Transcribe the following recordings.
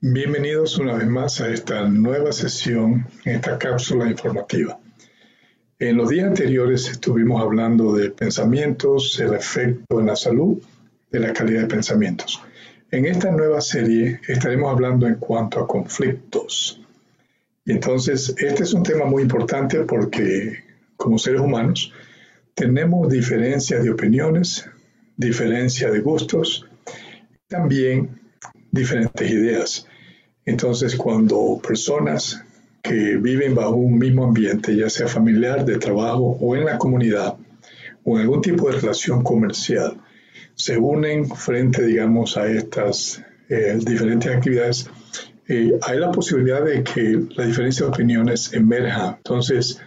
Bienvenidos una vez más a esta nueva sesión, esta cápsula informativa. En los días anteriores estuvimos hablando de pensamientos, el efecto en la salud, de la calidad de pensamientos. En esta nueva serie estaremos hablando en cuanto a conflictos. Y entonces, este es un tema muy importante porque como seres humanos tenemos diferencias de opiniones, diferencia de gustos, también diferentes ideas. Entonces, cuando personas que viven bajo un mismo ambiente, ya sea familiar, de trabajo o en la comunidad, o en algún tipo de relación comercial, se unen frente, digamos, a estas eh, diferentes actividades, eh, hay la posibilidad de que la diferencia de opiniones emerja. Entonces,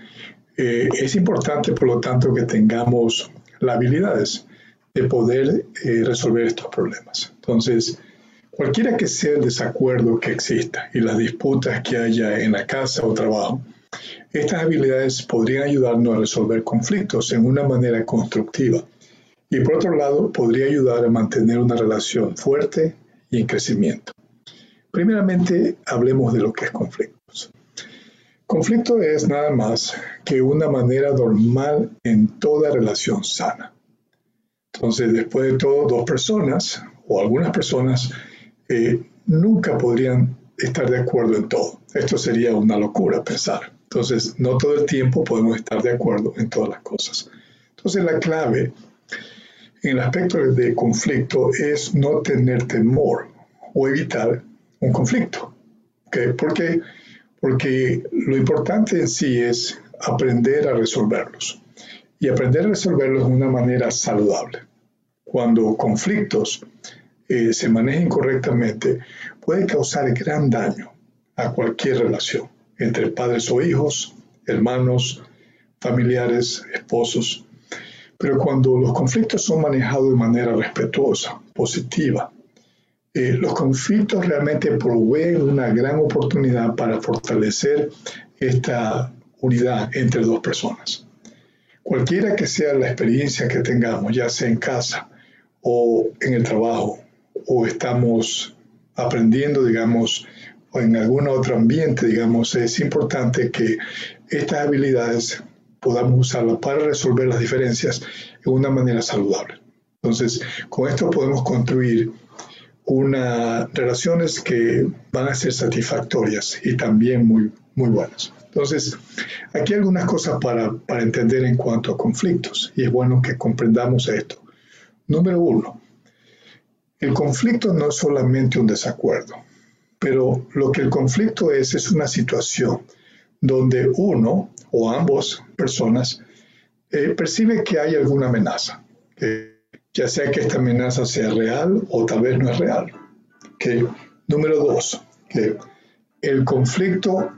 eh, es importante, por lo tanto, que tengamos las habilidades de poder resolver estos problemas. Entonces, Cualquiera que sea el desacuerdo que exista y las disputas que haya en la casa o trabajo, estas habilidades podrían ayudarnos a resolver conflictos en una manera constructiva y por otro lado podría ayudar a mantener una relación fuerte y en crecimiento. Primeramente, hablemos de lo que es conflictos. Conflicto es nada más que una manera normal en toda relación sana. Entonces, después de todo, dos personas o algunas personas nunca podrían estar de acuerdo en todo. Esto sería una locura pensar. Entonces, no todo el tiempo podemos estar de acuerdo en todas las cosas. Entonces, la clave en el aspecto de conflicto es no tener temor o evitar un conflicto. ¿Por qué? Porque lo importante en sí es aprender a resolverlos. Y aprender a resolverlos de una manera saludable. Cuando conflictos eh, se maneja incorrectamente, puede causar gran daño a cualquier relación entre padres o hijos, hermanos, familiares, esposos. Pero cuando los conflictos son manejados de manera respetuosa, positiva, eh, los conflictos realmente proveen una gran oportunidad para fortalecer esta unidad entre dos personas. Cualquiera que sea la experiencia que tengamos, ya sea en casa o en el trabajo o estamos aprendiendo, digamos, o en algún otro ambiente, digamos, es importante que estas habilidades podamos usarlas para resolver las diferencias de una manera saludable. Entonces, con esto podemos construir unas relaciones que van a ser satisfactorias y también muy, muy buenas. Entonces, aquí algunas cosas para, para entender en cuanto a conflictos y es bueno que comprendamos esto. Número uno, el conflicto no es solamente un desacuerdo, pero lo que el conflicto es es una situación donde uno o ambos personas eh, percibe que hay alguna amenaza, ya sea que esta amenaza sea real o tal vez no es real. Número dos, que el conflicto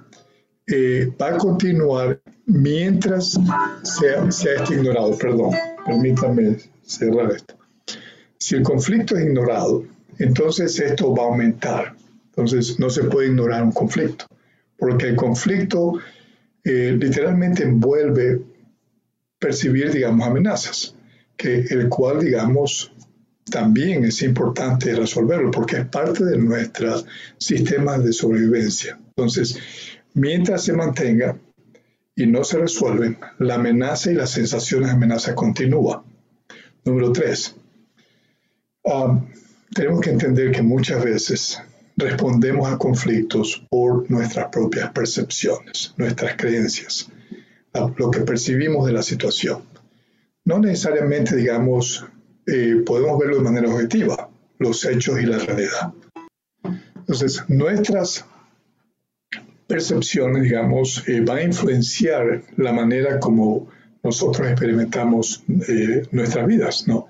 eh, va a continuar mientras sea, sea este ignorado. Perdón, permítame cerrar esto. Si el conflicto es ignorado, entonces esto va a aumentar. Entonces no se puede ignorar un conflicto, porque el conflicto eh, literalmente envuelve percibir, digamos, amenazas, que el cual, digamos, también es importante resolverlo, porque es parte de nuestros sistemas de sobrevivencia. Entonces, mientras se mantenga y no se resuelven, la amenaza y las sensaciones de amenaza continúa. Número tres, Um, tenemos que entender que muchas veces respondemos a conflictos por nuestras propias percepciones, nuestras creencias, lo que percibimos de la situación. No necesariamente, digamos, eh, podemos verlo de manera objetiva, los hechos y la realidad. Entonces, nuestras percepciones, digamos, eh, van a influenciar la manera como nosotros experimentamos eh, nuestras vidas, ¿no?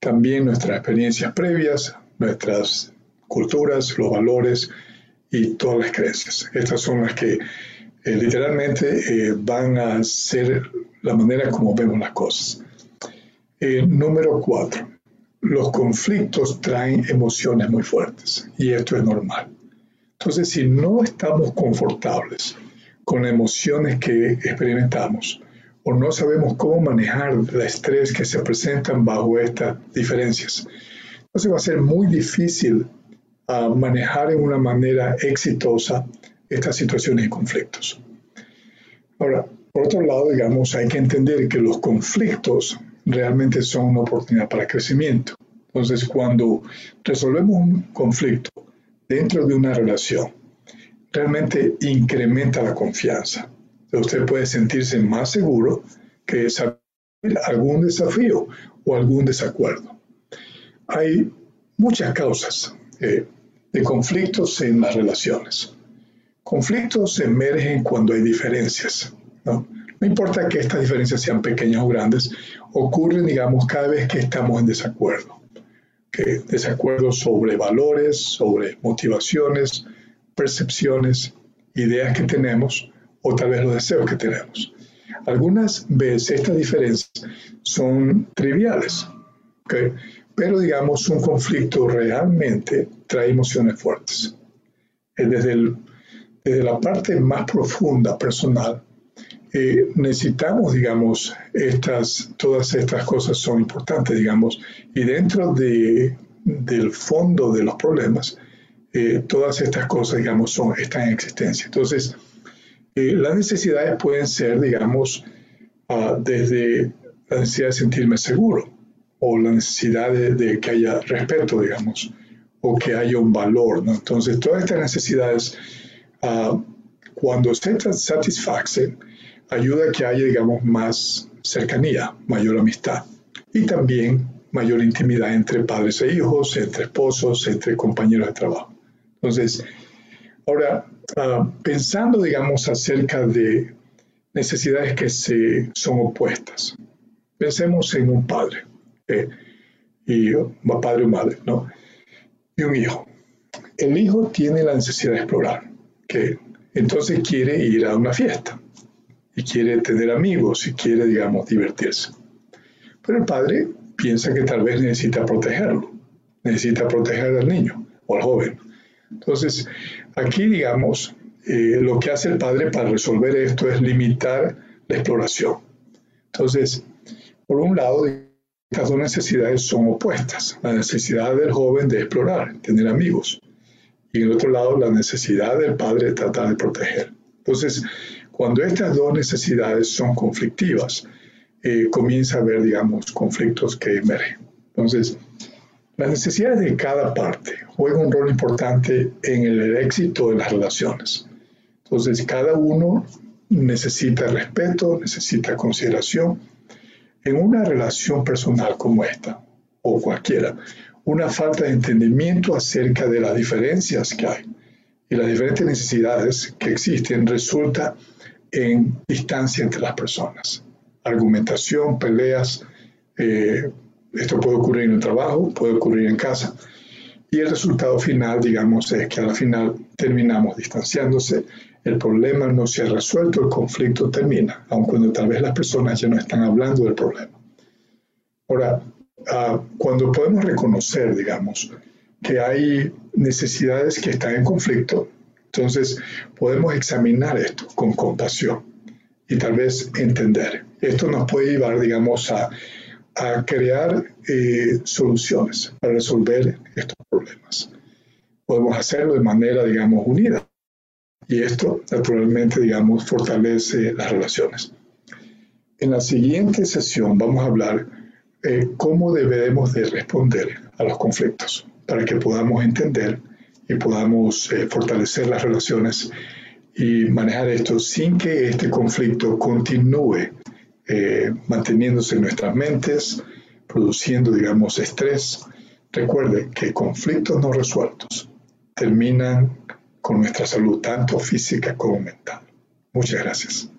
También nuestras experiencias previas, nuestras culturas, los valores y todas las creencias. Estas son las que eh, literalmente eh, van a ser la manera como vemos las cosas. Eh, número cuatro, los conflictos traen emociones muy fuertes y esto es normal. Entonces, si no estamos confortables con emociones que experimentamos, no sabemos cómo manejar el estrés que se presentan bajo estas diferencias. Entonces va a ser muy difícil a manejar en una manera exitosa estas situaciones y conflictos. Ahora, por otro lado, digamos, hay que entender que los conflictos realmente son una oportunidad para crecimiento. Entonces, cuando resolvemos un conflicto dentro de una relación, realmente incrementa la confianza. Usted puede sentirse más seguro que algún desafío o algún desacuerdo. Hay muchas causas eh, de conflictos en las relaciones. Conflictos emergen cuando hay diferencias. ¿no? importa que estas diferencias sean pequeñas o grandes, ocurren, digamos, cada vez que estamos en desacuerdo. Que desacuerdo sobre valores, sobre motivaciones, percepciones, ideas que tenemos o tal vez los deseos que tenemos. Algunas veces estas diferencias son triviales, pero digamos un conflicto realmente trae emociones fuertes. Desde, desde la parte más profunda, personal, eh, necesitamos, digamos, estas, todas estas cosas son importantes, digamos, y dentro de, del fondo de los problemas, eh, todas estas cosas, digamos, son, están en existencia. Entonces, eh, las necesidades pueden ser, digamos, ah, desde la necesidad de sentirme seguro o la necesidad de, que haya respeto, digamos, o que haya un valor. ¿no? Entonces, todas estas necesidades, uh, cuando se satisfacen, ayuda a que haya, digamos, más cercanía, mayor amistad y también mayor intimidad entre padres e hijos, entre esposos, entre compañeros de trabajo. Entonces, ahora, ah, pensando, digamos, acerca de necesidades que se, son opuestas, pensemos en un padre, eh, y padre o madre, ¿no? Y un hijo. El hijo tiene la necesidad de explorar, que entonces quiere ir a una fiesta y quiere tener amigos y quiere, digamos, divertirse. Pero el padre piensa que tal vez necesita protegerlo, necesita proteger al niño o al joven. Entonces, aquí, digamos, eh, lo que hace el padre para resolver esto es limitar la exploración. Entonces, por un lado, estas dos necesidades son opuestas. La necesidad del joven de explorar, tener amigos. Y en el otro lado, la necesidad del padre de tratar de proteger. Entonces, cuando estas dos necesidades son conflictivas, eh, comienza a haber, digamos, conflictos que emergen. Entonces, las necesidades de cada parte juegan un rol importante en el éxito de las relaciones. Entonces, cada uno necesita respeto, necesita consideración. En una relación personal como esta, o cualquiera, una falta de entendimiento acerca de las diferencias que hay y las diferentes necesidades que existen resulta en distancia entre las personas. Argumentación, peleas, eh, esto puede ocurrir en el trabajo, puede ocurrir en casa. Y el resultado final, digamos, es que al final terminamos distanciándose, el problema no se ha resuelto, el conflicto termina, aun cuando tal vez las personas ya no están hablando del problema. Ahora, ah, cuando podemos reconocer, digamos, que hay necesidades que están en conflicto, entonces, podemos examinar esto con compasión y tal vez entender. Esto nos puede llevar, digamos, a, crear eh, soluciones para resolver estos problemas. Podemos hacerlo de manera, digamos, unida. Y esto, naturalmente, digamos, fortalece las relaciones. En la siguiente sesión vamos a hablar eh, cómo debemos de responder a los conflictos para que podamos entender y podamos eh, fortalecer las relaciones y manejar esto sin que este conflicto continúe eh, manteniéndose en nuestras mentes, produciendo, digamos, estrés. Recuerde que conflictos no resueltos terminan con nuestra salud, tanto física como mental. Muchas gracias.